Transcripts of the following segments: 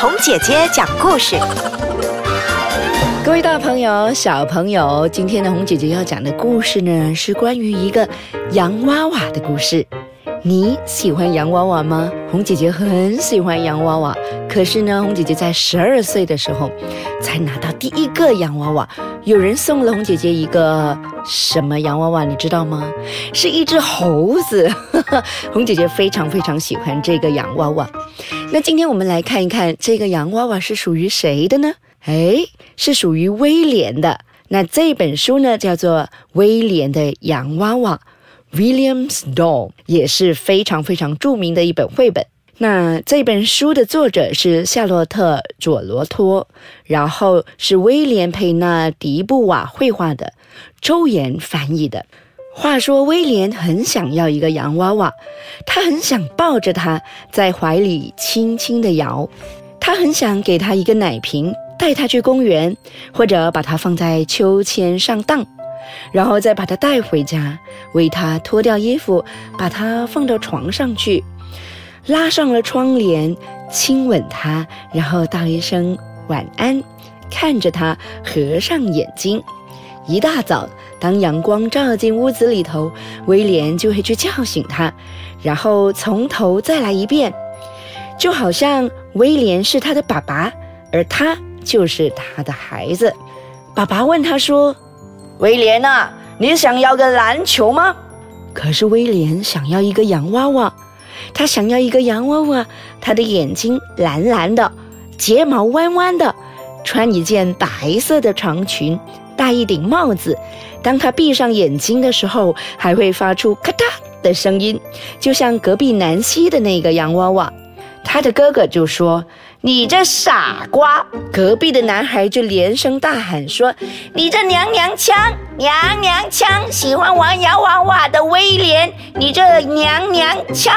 红姐姐讲故事。各位大朋友、小朋友，今天的红姐姐要讲的故事呢，是关于一个洋娃娃的故事。你喜欢洋娃娃吗？红姐姐很喜欢洋娃娃，可是呢，红姐姐在十二岁的时候才拿到第一个洋娃娃。有人送了红姐姐一个什么洋娃娃，你知道吗？是一只猴子。红姐姐非常非常喜欢这个洋娃娃。那今天我们来看一看这个洋娃娃是属于谁的呢？哎，是属于威廉的。那这本书呢，叫做《威廉的洋娃娃》。William's Doll 也是非常非常著名的一本绘本。那这本书的作者是夏洛特·佐罗托，然后是威廉·佩纳迪布瓦绘画的，周岩翻译的。话说威廉很想要一个洋娃娃，他很想抱着它在怀里轻轻地摇，他很想给他一个奶瓶，带他去公园，或者把它放在秋千上荡。然后再把它带回家，为它脱掉衣服，把它放到床上去，拉上了窗帘，亲吻他，然后道一声晚安，看着他合上眼睛。一大早，当阳光照进屋子里头，威廉就会去叫醒他，然后从头再来一遍，就好像威廉是他的爸爸，而他就是他的孩子。爸爸问他说。威廉呐，你想要个篮球吗？可是威廉想要一个洋娃娃，他想要一个洋娃娃，他的眼睛蓝蓝的，睫毛弯弯的，穿一件白色的长裙，戴一顶帽子。当他闭上眼睛的时候，还会发出咔嗒的声音，就像隔壁南希的那个洋娃娃。他的哥哥就说。你这傻瓜！隔壁的男孩就连声大喊说：“你这娘娘腔，娘娘腔，喜欢玩洋娃娃的威廉，你这娘娘腔！”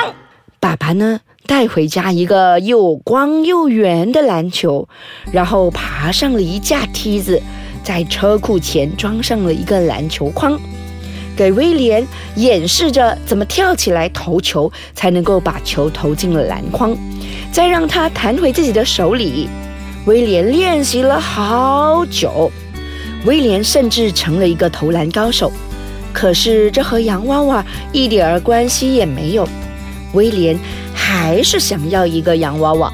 爸爸呢，带回家一个又光又圆的篮球，然后爬上了一架梯子，在车库前装上了一个篮球框，给威廉演示着怎么跳起来投球，才能够把球投进了篮筐。再让他弹回自己的手里，威廉练习了好久。威廉甚至成了一个投篮高手。可是这和洋娃娃一点儿关系也没有。威廉还是想要一个洋娃娃。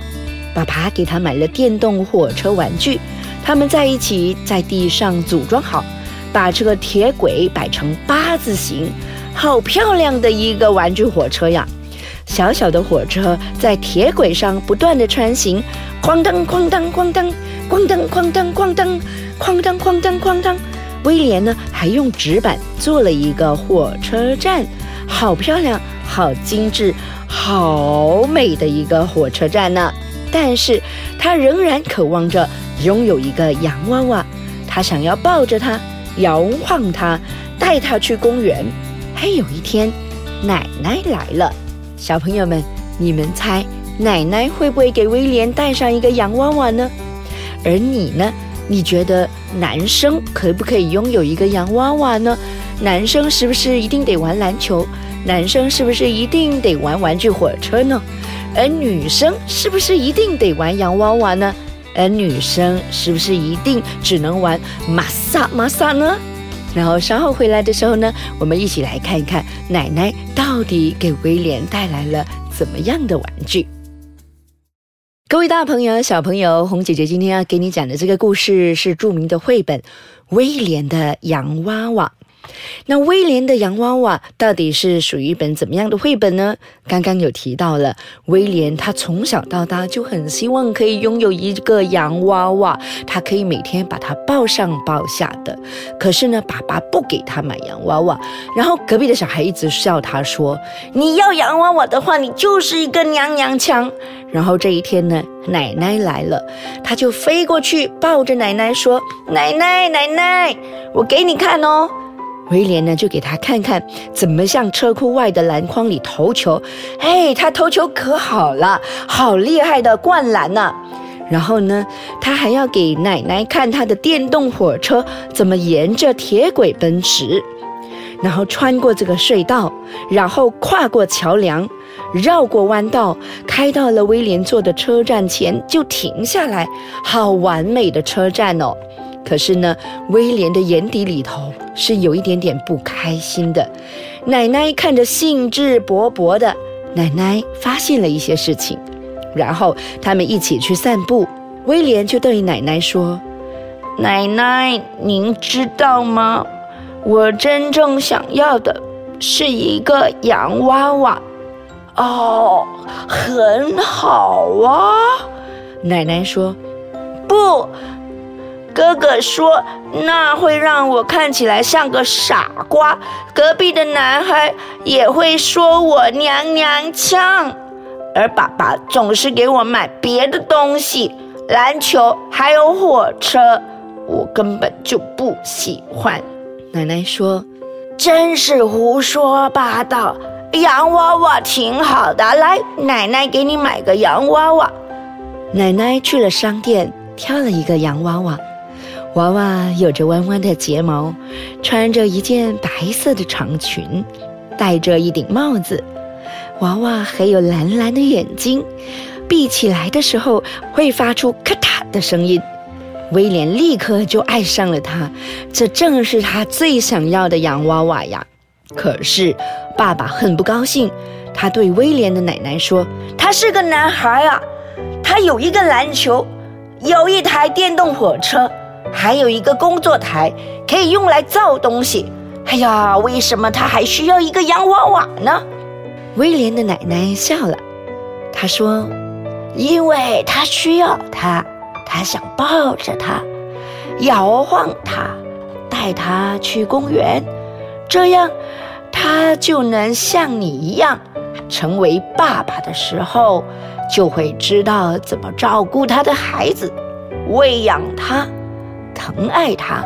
爸爸给他买了电动火车玩具，他们在一起在地上组装好，把这个铁轨摆成八字形，好漂亮的一个玩具火车呀！小小的火车在铁轨上不断的穿行，哐当哐当哐当，哐当哐当哐当，哐当哐当哐当。威廉呢，还用纸板做了一个火车站，好漂亮，好精致，好美的一个火车站呢。但是他仍然渴望着拥有一个洋娃娃，他想要抱着它，摇晃它，带它去公园。还有一天，奶奶来了。小朋友们，你们猜奶奶会不会给威廉带上一个洋娃娃呢？而你呢？你觉得男生可不可以拥有一个洋娃娃呢？男生是不是一定得玩篮球？男生是不是一定得玩玩具火车呢？而女生是不是一定得玩洋娃娃呢？而女生是不是一定只能玩玛莎玛莎呢？然后稍后回来的时候呢，我们一起来看一看奶奶到底给威廉带来了怎么样的玩具。各位大朋友、小朋友，红姐姐今天要给你讲的这个故事是著名的绘本《威廉的洋娃娃》。那威廉的洋娃娃到底是属于一本怎么样的绘本呢？刚刚有提到了，威廉他从小到大就很希望可以拥有一个洋娃娃，他可以每天把它抱上抱下的。可是呢，爸爸不给他买洋娃娃，然后隔壁的小孩一直笑他说：“你要洋娃娃的话，你就是一个娘娘腔。”然后这一天呢，奶奶来了，他就飞过去抱着奶奶说：“奶奶，奶奶，我给你看哦。”威廉呢，就给他看看怎么向车库外的篮筐里投球。嘿，他投球可好了，好厉害的灌篮呐！然后呢，他还要给奶奶看他的电动火车怎么沿着铁轨奔驰，然后穿过这个隧道，然后跨过桥梁，绕过弯道，开到了威廉坐的车站前，就停下来。好完美的车站哦！可是呢，威廉的眼底里头是有一点点不开心的。奶奶看着兴致勃勃的奶奶，发现了一些事情，然后他们一起去散步。威廉就对奶奶说：“奶奶，您知道吗？我真正想要的是一个洋娃娃。”哦，很好啊，奶奶说：“不。”哥哥说：“那会让我看起来像个傻瓜。”隔壁的男孩也会说我娘娘腔，而爸爸总是给我买别的东西，篮球还有火车，我根本就不喜欢。奶奶说：“真是胡说八道！洋娃娃挺好的，来，奶奶给你买个洋娃娃。”奶奶去了商店，挑了一个洋娃娃。娃娃有着弯弯的睫毛，穿着一件白色的长裙，戴着一顶帽子。娃娃还有蓝蓝的眼睛，闭起来的时候会发出咔嗒的声音。威廉立刻就爱上了它，这正是他最想要的洋娃娃呀。可是爸爸很不高兴，他对威廉的奶奶说：“他是个男孩啊，他有一个篮球，有一台电动火车。”还有一个工作台可以用来造东西。哎呀，为什么他还需要一个洋娃娃呢？威廉的奶奶笑了，她说：“因为他需要它，他想抱着它，摇晃它，带它去公园，这样他就能像你一样，成为爸爸的时候，就会知道怎么照顾他的孩子，喂养他。”疼爱他，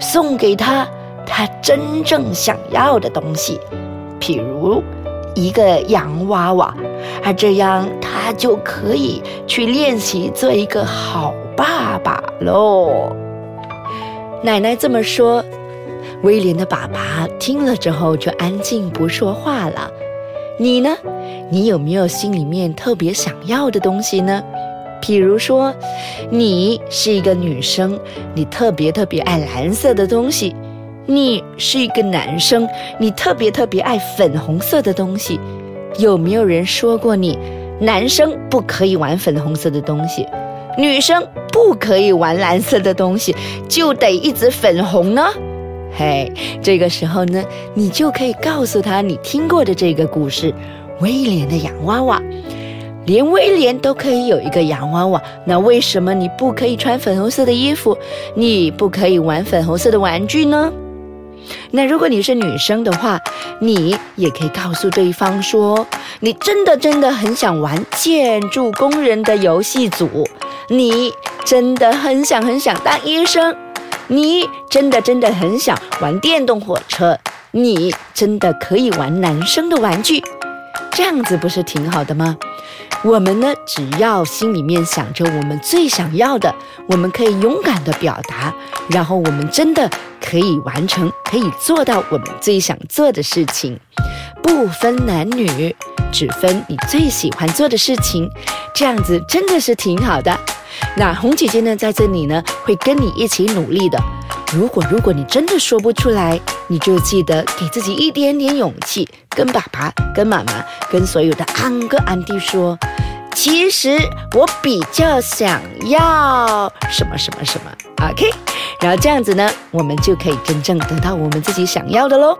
送给他他真正想要的东西，譬如一个洋娃娃，而这样他就可以去练习做一个好爸爸喽。奶奶这么说，威廉的爸爸听了之后就安静不说话了。你呢？你有没有心里面特别想要的东西呢？譬如说，你是一个女生，你特别特别爱蓝色的东西；你是一个男生，你特别特别爱粉红色的东西。有没有人说过你男生不可以玩粉红色的东西，女生不可以玩蓝色的东西，就得一直粉红呢？嘿，这个时候呢，你就可以告诉他你听过的这个故事——威廉的洋娃娃。连威廉都可以有一个洋娃娃，那为什么你不可以穿粉红色的衣服？你不可以玩粉红色的玩具呢？那如果你是女生的话，你也可以告诉对方说，你真的真的很想玩建筑工人的游戏组，你真的很想很想当医生，你真的真的很想玩电动火车，你真的可以玩男生的玩具，这样子不是挺好的吗？我们呢，只要心里面想着我们最想要的，我们可以勇敢的表达，然后我们真的可以完成，可以做到我们最想做的事情，不分男女，只分你最喜欢做的事情，这样子真的是挺好的。那红姐姐呢，在这里呢，会跟你一起努力的。如果如果你真的说不出来，你就记得给自己一点点勇气，跟爸爸、跟妈妈、跟所有的安哥安弟说，其实我比较想要什么什么什么，OK，然后这样子呢，我们就可以真正得到我们自己想要的喽。